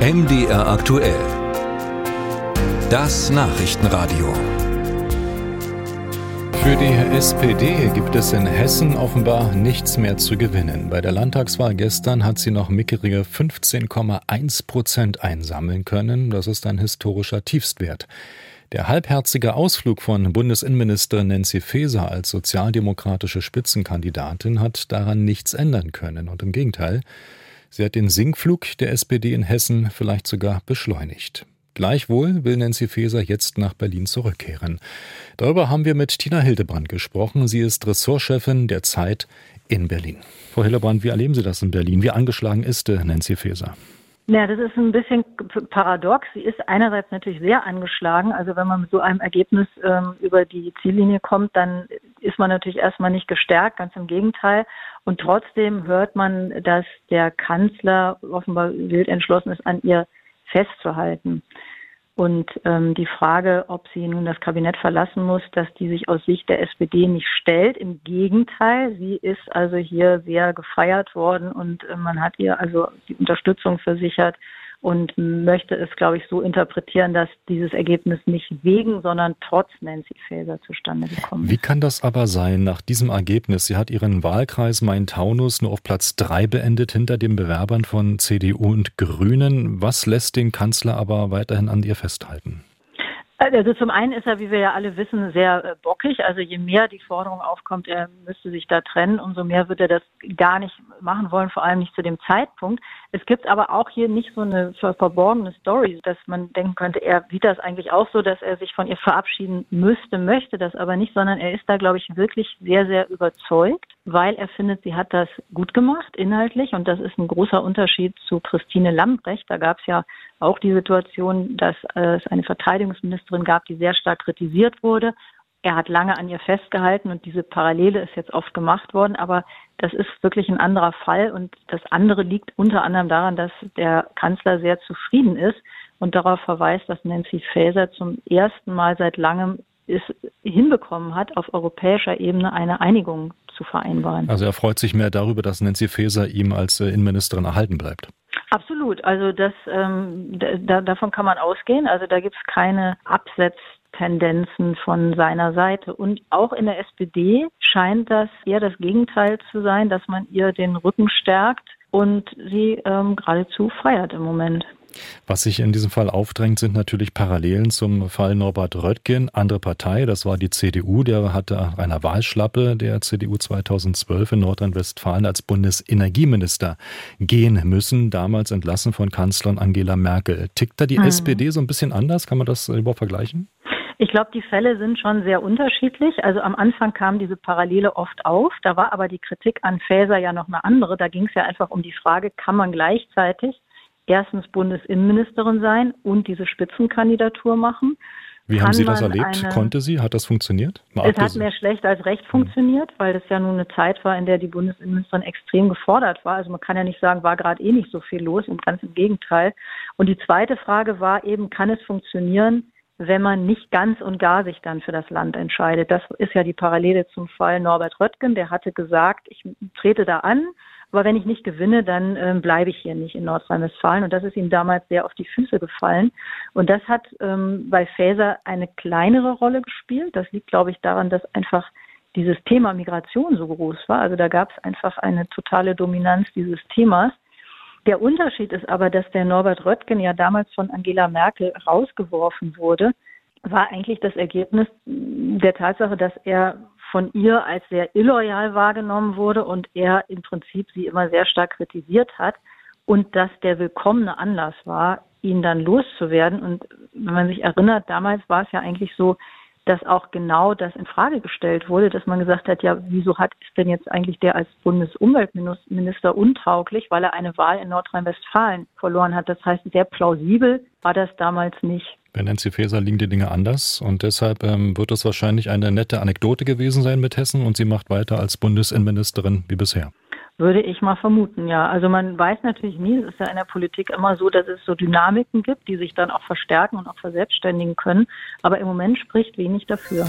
MDR aktuell. Das Nachrichtenradio. Für die SPD gibt es in Hessen offenbar nichts mehr zu gewinnen. Bei der Landtagswahl gestern hat sie noch mickerige 15,1 Prozent einsammeln können. Das ist ein historischer Tiefstwert. Der halbherzige Ausflug von Bundesinnenministerin Nancy Faeser als sozialdemokratische Spitzenkandidatin hat daran nichts ändern können. Und im Gegenteil, sie hat den Sinkflug der SPD in Hessen vielleicht sogar beschleunigt. Gleichwohl will Nancy Faeser jetzt nach Berlin zurückkehren. Darüber haben wir mit Tina Hildebrand gesprochen. Sie ist Ressortchefin der Zeit in Berlin. Frau Hildebrand, wie erleben Sie das in Berlin? Wie angeschlagen ist Nancy Faeser? Ja, das ist ein bisschen paradox. Sie ist einerseits natürlich sehr angeschlagen. Also wenn man mit so einem Ergebnis ähm, über die Ziellinie kommt, dann ist man natürlich erstmal nicht gestärkt, ganz im Gegenteil. Und trotzdem hört man, dass der Kanzler offenbar wild entschlossen ist, an ihr festzuhalten. Und ähm, die Frage, ob sie nun das Kabinett verlassen muss, dass die sich aus Sicht der SPD nicht stellt. Im Gegenteil, sie ist also hier sehr gefeiert worden und äh, man hat ihr also die Unterstützung versichert und möchte es, glaube ich, so interpretieren, dass dieses Ergebnis nicht wegen, sondern trotz Nancy Faeser zustande gekommen ist. Wie kann das aber sein nach diesem Ergebnis? Sie hat ihren Wahlkreis Main-Taunus nur auf Platz drei beendet hinter den Bewerbern von CDU und Grünen. Was lässt den Kanzler aber weiterhin an ihr festhalten? Also zum einen ist er, wie wir ja alle wissen, sehr äh, bockig. Also je mehr die Forderung aufkommt, er müsste sich da trennen, umso mehr wird er das gar nicht machen wollen, vor allem nicht zu dem Zeitpunkt. Es gibt aber auch hier nicht so eine verborgene Story, dass man denken könnte, er sieht das eigentlich auch so, dass er sich von ihr verabschieden müsste, möchte das aber nicht, sondern er ist da, glaube ich, wirklich sehr, sehr überzeugt, weil er findet, sie hat das gut gemacht, inhaltlich. Und das ist ein großer Unterschied zu Christine Lambrecht. Da gab es ja auch die Situation, dass es eine Verteidigungsministerin gab, die sehr stark kritisiert wurde. Er hat lange an ihr festgehalten und diese Parallele ist jetzt oft gemacht worden, aber das ist wirklich ein anderer Fall und das andere liegt unter anderem daran, dass der Kanzler sehr zufrieden ist und darauf verweist, dass Nancy Faeser zum ersten Mal seit langem es hinbekommen hat, auf europäischer Ebene eine Einigung zu vereinbaren. Also er freut sich mehr darüber, dass Nancy Faeser ihm als Innenministerin erhalten bleibt. Absolut. Also das ähm, da, davon kann man ausgehen. Also da gibt es keine Absetztendenzen von seiner Seite. Und auch in der SPD scheint das eher das Gegenteil zu sein, dass man ihr den Rücken stärkt und sie ähm, geradezu feiert im Moment. Was sich in diesem Fall aufdrängt, sind natürlich Parallelen zum Fall Norbert Röttgen. Andere Partei, das war die CDU, der hatte nach einer Wahlschlappe der CDU 2012 in Nordrhein-Westfalen als Bundesenergieminister gehen müssen, damals entlassen von Kanzlerin Angela Merkel. Tickt da die hm. SPD so ein bisschen anders? Kann man das überhaupt vergleichen? Ich glaube, die Fälle sind schon sehr unterschiedlich. Also am Anfang kam diese Parallele oft auf. Da war aber die Kritik an Faeser ja noch eine andere. Da ging es ja einfach um die Frage, kann man gleichzeitig erstens Bundesinnenministerin sein und diese Spitzenkandidatur machen. Wie haben Sie das erlebt? Eine, Konnte sie? Hat das funktioniert? Mal es hat mehr schlecht als recht funktioniert, weil das ja nun eine Zeit war, in der die Bundesinnenministerin extrem gefordert war. Also man kann ja nicht sagen, war gerade eh nicht so viel los und ganz im Gegenteil. Und die zweite Frage war eben, kann es funktionieren, wenn man nicht ganz und gar sich dann für das Land entscheidet? Das ist ja die Parallele zum Fall Norbert Röttgen. Der hatte gesagt, ich trete da an aber wenn ich nicht gewinne, dann ähm, bleibe ich hier nicht in Nordrhein-Westfalen. Und das ist ihm damals sehr auf die Füße gefallen. Und das hat ähm, bei Faeser eine kleinere Rolle gespielt. Das liegt, glaube ich, daran, dass einfach dieses Thema Migration so groß war. Also da gab es einfach eine totale Dominanz dieses Themas. Der Unterschied ist aber, dass der Norbert Röttgen ja damals von Angela Merkel rausgeworfen wurde, war eigentlich das Ergebnis der Tatsache, dass er von ihr als sehr illoyal wahrgenommen wurde und er im Prinzip sie immer sehr stark kritisiert hat und dass der willkommene Anlass war, ihn dann loszuwerden. Und wenn man sich erinnert, damals war es ja eigentlich so, dass auch genau das in Frage gestellt wurde, dass man gesagt hat, ja, wieso hat ist denn jetzt eigentlich der als Bundesumweltminister untauglich, weil er eine Wahl in Nordrhein-Westfalen verloren hat. Das heißt, sehr plausibel war das damals nicht. Bei Nancy Faeser liegen die Dinge anders und deshalb ähm, wird es wahrscheinlich eine nette Anekdote gewesen sein mit Hessen und sie macht weiter als Bundesinnenministerin wie bisher. Würde ich mal vermuten, ja. Also man weiß natürlich nie, es ist ja in der Politik immer so, dass es so Dynamiken gibt, die sich dann auch verstärken und auch verselbstständigen können. Aber im Moment spricht wenig dafür.